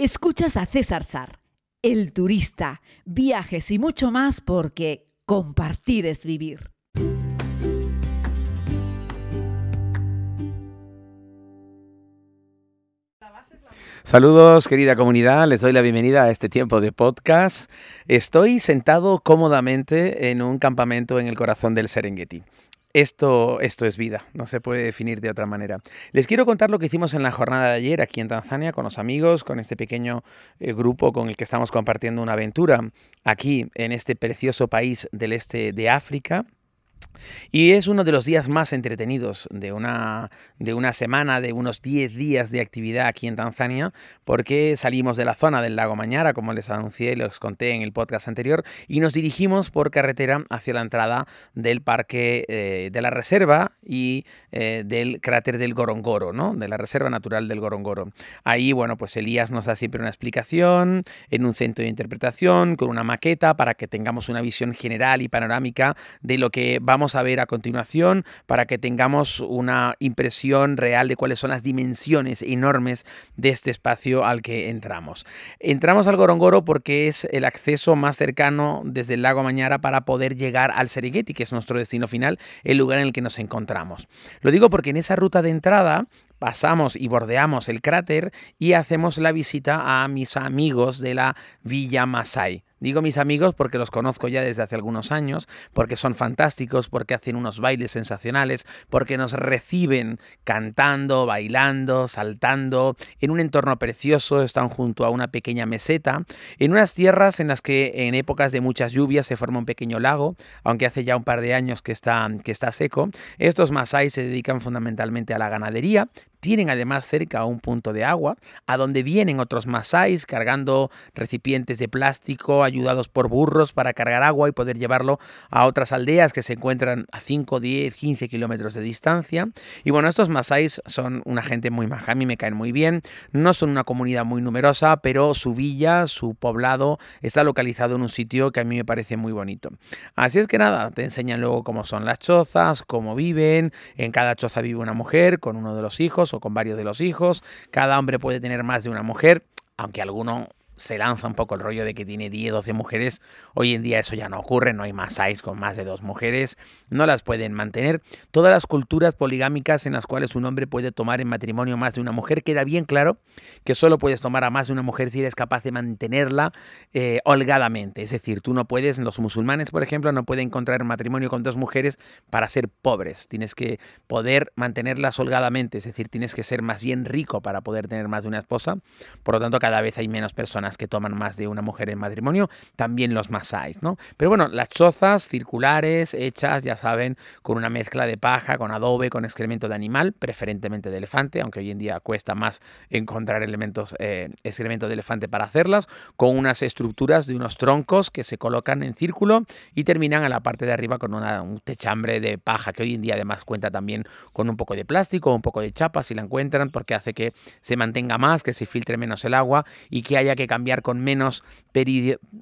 Escuchas a César Sar, el turista, viajes y mucho más porque compartir es vivir. Saludos querida comunidad, les doy la bienvenida a este tiempo de podcast. Estoy sentado cómodamente en un campamento en el corazón del Serengeti. Esto, esto es vida, no se puede definir de otra manera. Les quiero contar lo que hicimos en la jornada de ayer aquí en Tanzania con los amigos, con este pequeño eh, grupo con el que estamos compartiendo una aventura aquí en este precioso país del este de África. Y es uno de los días más entretenidos de una, de una semana, de unos 10 días de actividad aquí en Tanzania, porque salimos de la zona del lago Mañara, como les anuncié y les conté en el podcast anterior, y nos dirigimos por carretera hacia la entrada del parque eh, de la reserva y eh, del cráter del Gorongoro, ¿no? de la reserva natural del Gorongoro. Ahí, bueno, pues Elías nos da siempre una explicación en un centro de interpretación, con una maqueta, para que tengamos una visión general y panorámica de lo que vamos a ver a continuación para que tengamos una impresión real de cuáles son las dimensiones enormes de este espacio al que entramos. Entramos al Gorongoro porque es el acceso más cercano desde el lago Mañara para poder llegar al Serengeti, que es nuestro destino final, el lugar en el que nos encontramos. Lo digo porque en esa ruta de entrada pasamos y bordeamos el cráter y hacemos la visita a mis amigos de la Villa Masai. Digo mis amigos porque los conozco ya desde hace algunos años, porque son fantásticos, porque hacen unos bailes sensacionales, porque nos reciben cantando, bailando, saltando, en un entorno precioso, están junto a una pequeña meseta, en unas tierras en las que en épocas de muchas lluvias se forma un pequeño lago, aunque hace ya un par de años que está, que está seco. Estos masai se dedican fundamentalmente a la ganadería, tienen además cerca un punto de agua, a donde vienen otros masáis cargando recipientes de plástico, ayudados por burros para cargar agua y poder llevarlo a otras aldeas que se encuentran a 5, 10, 15 kilómetros de distancia. Y bueno, estos masáis son una gente muy maja, a mí me caen muy bien, no son una comunidad muy numerosa, pero su villa, su poblado, está localizado en un sitio que a mí me parece muy bonito. Así es que nada, te enseñan luego cómo son las chozas, cómo viven, en cada choza vive una mujer con uno de los hijos, o con varios de los hijos. Cada hombre puede tener más de una mujer, aunque alguno se lanza un poco el rollo de que tiene 10, 12 mujeres. Hoy en día eso ya no ocurre, no hay más size con más de dos mujeres, no las pueden mantener. Todas las culturas poligámicas en las cuales un hombre puede tomar en matrimonio más de una mujer, queda bien claro que solo puedes tomar a más de una mujer si eres capaz de mantenerla eh, holgadamente. Es decir, tú no puedes, los musulmanes, por ejemplo, no pueden encontrar matrimonio con dos mujeres para ser pobres. Tienes que poder mantenerlas holgadamente, es decir, tienes que ser más bien rico para poder tener más de una esposa. Por lo tanto, cada vez hay menos personas que toman más de una mujer en matrimonio, también los masáis, ¿no? Pero bueno, las chozas circulares, hechas, ya saben, con una mezcla de paja, con adobe, con excremento de animal, preferentemente de elefante, aunque hoy en día cuesta más encontrar elementos, eh, excremento de elefante para hacerlas, con unas estructuras de unos troncos que se colocan en círculo y terminan a la parte de arriba con un techambre de paja, que hoy en día además cuenta también con un poco de plástico, un poco de chapa si la encuentran, porque hace que se mantenga más, que se filtre menos el agua y que haya que cambiar cambiar con menos,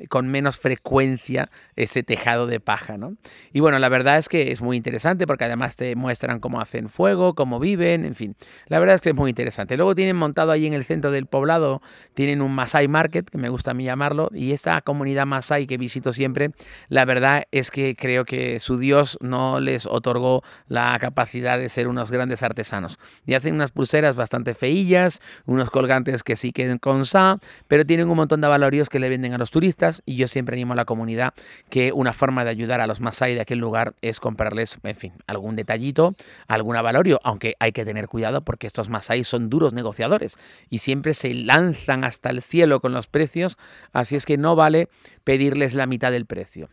con menos frecuencia ese tejado de paja. ¿no? Y bueno, la verdad es que es muy interesante porque además te muestran cómo hacen fuego, cómo viven, en fin. La verdad es que es muy interesante. Luego tienen montado ahí en el centro del poblado, tienen un Masai Market, que me gusta a mí llamarlo, y esta comunidad Masai que visito siempre, la verdad es que creo que su Dios no les otorgó la capacidad de ser unos grandes artesanos. Y hacen unas pulseras bastante feillas, unos colgantes que sí queden con sa, pero tienen un montón de valorios que le venden a los turistas y yo siempre animo a la comunidad que una forma de ayudar a los Masai de aquel lugar es comprarles, en fin, algún detallito, algún valorio, aunque hay que tener cuidado porque estos Masai son duros negociadores y siempre se lanzan hasta el cielo con los precios, así es que no vale pedirles la mitad del precio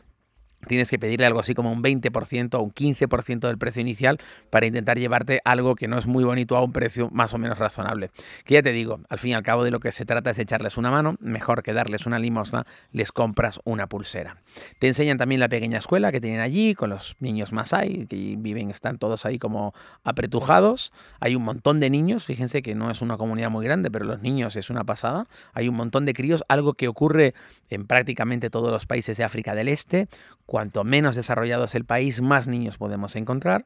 tienes que pedirle algo así como un 20% o un 15% del precio inicial para intentar llevarte algo que no es muy bonito a un precio más o menos razonable. Que ya te digo, al fin y al cabo de lo que se trata es echarles una mano, mejor que darles una limosna, les compras una pulsera. Te enseñan también la pequeña escuela que tienen allí con los niños Masai, que viven, están todos ahí como apretujados. Hay un montón de niños, fíjense que no es una comunidad muy grande, pero los niños es una pasada. Hay un montón de críos, algo que ocurre en prácticamente todos los países de África del Este Cuanto menos desarrollado es el país, más niños podemos encontrar.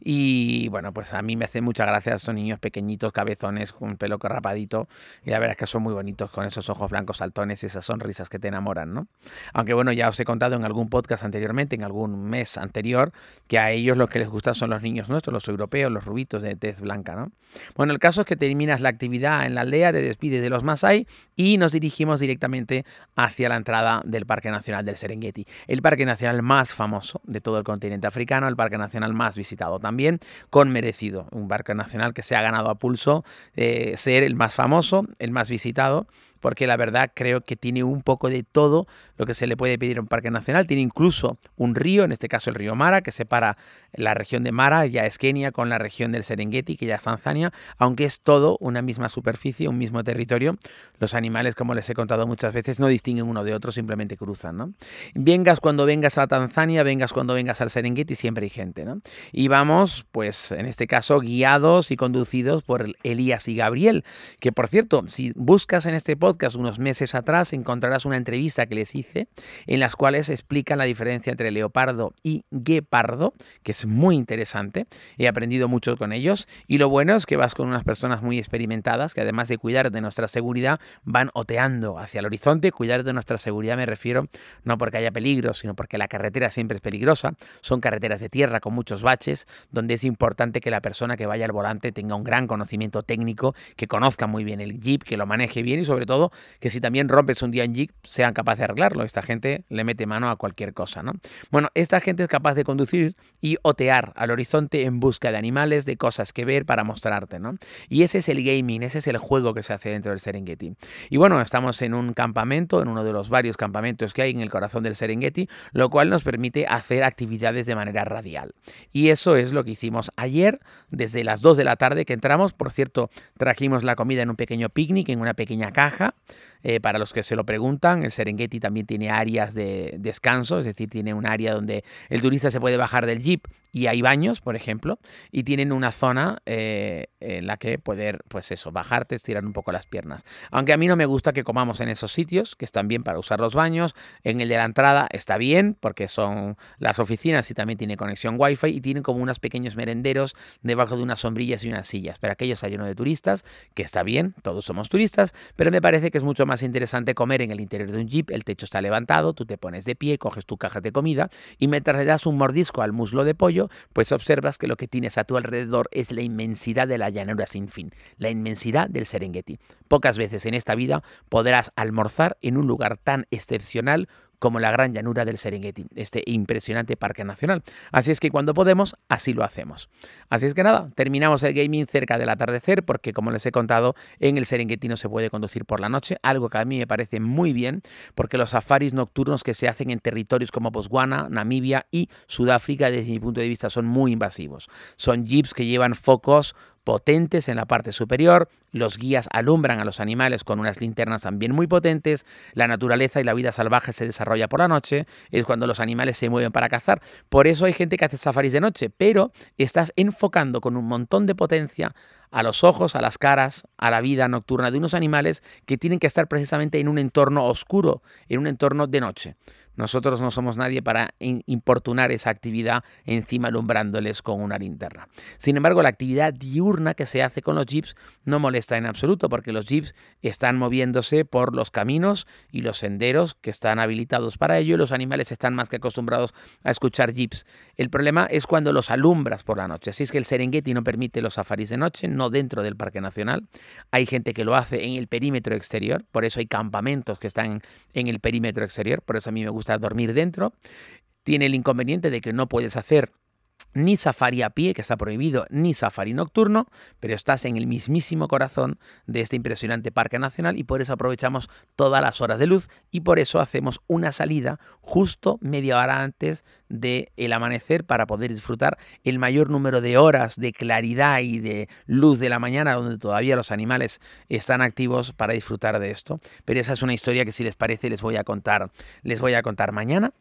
Y bueno, pues a mí me hace mucha gracia estos niños pequeñitos, cabezones, con pelo rapadito. Y la verdad es que son muy bonitos con esos ojos blancos saltones y esas sonrisas que te enamoran, ¿no? Aunque bueno, ya os he contado en algún podcast anteriormente, en algún mes anterior, que a ellos lo que les gustan son los niños nuestros, los europeos, los rubitos de tez blanca, ¿no? Bueno, el caso es que terminas la actividad en la aldea, te despides de los Masai y nos dirigimos directamente hacia la entrada del Parque Nacional del Serengeti. El Parque Nacional más famoso de todo el continente africano, el parque nacional más visitado también, con merecido. Un parque nacional que se ha ganado a pulso eh, ser el más famoso, el más visitado porque la verdad creo que tiene un poco de todo lo que se le puede pedir a un parque nacional. Tiene incluso un río, en este caso el río Mara, que separa la región de Mara, ya es Kenia, con la región del Serengeti, que ya es Tanzania, aunque es todo una misma superficie, un mismo territorio. Los animales, como les he contado muchas veces, no distinguen uno de otro, simplemente cruzan. ¿no? Vengas cuando vengas a Tanzania, vengas cuando vengas al Serengeti, siempre hay gente. ¿no? Y vamos, pues en este caso, guiados y conducidos por Elías y Gabriel, que por cierto, si buscas en este podcast, unos meses atrás encontrarás una entrevista que les hice en las cuales explican la diferencia entre leopardo y guepardo, que es muy interesante. He aprendido mucho con ellos y lo bueno es que vas con unas personas muy experimentadas que además de cuidar de nuestra seguridad van oteando hacia el horizonte. Cuidar de nuestra seguridad me refiero no porque haya peligro, sino porque la carretera siempre es peligrosa. Son carreteras de tierra con muchos baches donde es importante que la persona que vaya al volante tenga un gran conocimiento técnico, que conozca muy bien el jeep, que lo maneje bien y sobre todo que si también rompes un día en Jeep, sean capaces de arreglarlo. Esta gente le mete mano a cualquier cosa, ¿no? Bueno, esta gente es capaz de conducir y otear al horizonte en busca de animales, de cosas que ver para mostrarte, ¿no? Y ese es el gaming, ese es el juego que se hace dentro del Serengeti. Y bueno, estamos en un campamento, en uno de los varios campamentos que hay en el corazón del Serengeti, lo cual nos permite hacer actividades de manera radial. Y eso es lo que hicimos ayer, desde las 2 de la tarde que entramos. Por cierto, trajimos la comida en un pequeño picnic, en una pequeña caja. America. Eh, para los que se lo preguntan, el Serengeti también tiene áreas de descanso, es decir, tiene un área donde el turista se puede bajar del jeep y hay baños, por ejemplo, y tienen una zona eh, en la que poder, pues eso, bajarte, estirar un poco las piernas. Aunque a mí no me gusta que comamos en esos sitios, que están bien para usar los baños. En el de la entrada está bien, porque son las oficinas y también tiene conexión wifi y tienen como unos pequeños merenderos debajo de unas sombrillas y unas sillas. Pero aquello está lleno de turistas, que está bien, todos somos turistas, pero me parece que es mucho más interesante comer en el interior de un jeep, el techo está levantado, tú te pones de pie, coges tu caja de comida y mientras le das un mordisco al muslo de pollo, pues observas que lo que tienes a tu alrededor es la inmensidad de la llanura sin fin, la inmensidad del Serengeti. Pocas veces en esta vida podrás almorzar en un lugar tan excepcional como la gran llanura del Serengeti, este impresionante parque nacional. Así es que cuando podemos, así lo hacemos. Así es que nada, terminamos el gaming cerca del atardecer porque como les he contado, en el Serengeti no se puede conducir por la noche, algo que a mí me parece muy bien porque los safaris nocturnos que se hacen en territorios como Botswana, Namibia y Sudáfrica desde mi punto de vista son muy invasivos. Son jeeps que llevan focos potentes en la parte superior, los guías alumbran a los animales con unas linternas también muy potentes, la naturaleza y la vida salvaje se desarrolla por la noche, es cuando los animales se mueven para cazar. Por eso hay gente que hace safaris de noche, pero estás enfocando con un montón de potencia a los ojos, a las caras, a la vida nocturna de unos animales que tienen que estar precisamente en un entorno oscuro, en un entorno de noche. Nosotros no somos nadie para importunar esa actividad encima alumbrándoles con una linterna. Sin embargo, la actividad diurna que se hace con los jeeps no molesta en absoluto porque los jeeps están moviéndose por los caminos y los senderos que están habilitados para ello y los animales están más que acostumbrados a escuchar jeeps. El problema es cuando los alumbras por la noche. Así es que el Serengeti no permite los safaris de noche, no dentro del Parque Nacional. Hay gente que lo hace en el perímetro exterior, por eso hay campamentos que están en el perímetro exterior, por eso a mí me gusta dormir dentro. Tiene el inconveniente de que no puedes hacer ni safari a pie, que está prohibido, ni safari nocturno, pero estás en el mismísimo corazón de este impresionante parque nacional y por eso aprovechamos todas las horas de luz y por eso hacemos una salida justo media hora antes del el amanecer para poder disfrutar el mayor número de horas de claridad y de luz de la mañana donde todavía los animales están activos para disfrutar de esto. Pero esa es una historia que si les parece les voy a contar, les voy a contar mañana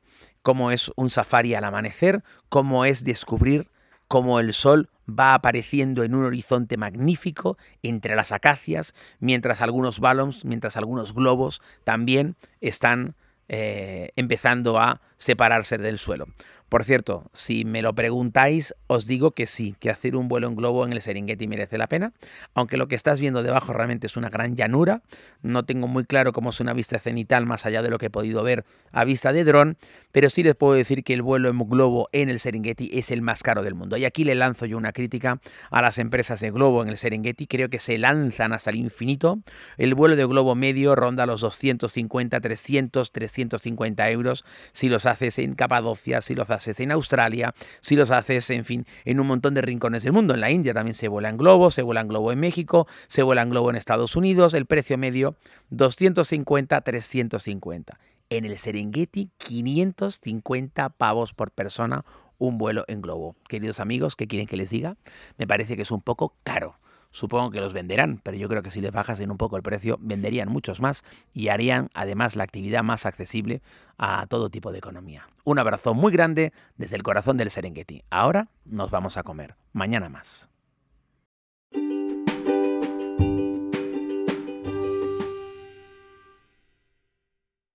cómo es un safari al amanecer, cómo es descubrir cómo el sol va apareciendo en un horizonte magnífico entre las acacias, mientras algunos balones, mientras algunos globos también están eh, empezando a separarse del suelo. Por cierto, si me lo preguntáis, os digo que sí, que hacer un vuelo en globo en el Serengeti merece la pena, aunque lo que estás viendo debajo realmente es una gran llanura. No tengo muy claro cómo es una vista cenital más allá de lo que he podido ver a vista de dron, pero sí les puedo decir que el vuelo en globo en el Serengeti es el más caro del mundo. Y aquí le lanzo yo una crítica a las empresas de globo en el Serengeti, creo que se lanzan hasta el infinito. El vuelo de globo medio ronda los 250, 300, 350 euros si los haces en Capadocia, si los haces en Australia, si los haces, en fin, en un montón de rincones del mundo. En la India también se vuela en globo, se vuela en globo en México, se vuela en globo en Estados Unidos. El precio medio 250, 350. En el Serengeti 550 pavos por persona un vuelo en globo. Queridos amigos, ¿qué quieren que les diga? Me parece que es un poco caro supongo que los venderán, pero yo creo que si les bajasen un poco el precio, venderían muchos más y harían además la actividad más accesible a todo tipo de economía. Un abrazo muy grande desde el corazón del Serengeti. Ahora nos vamos a comer. Mañana más.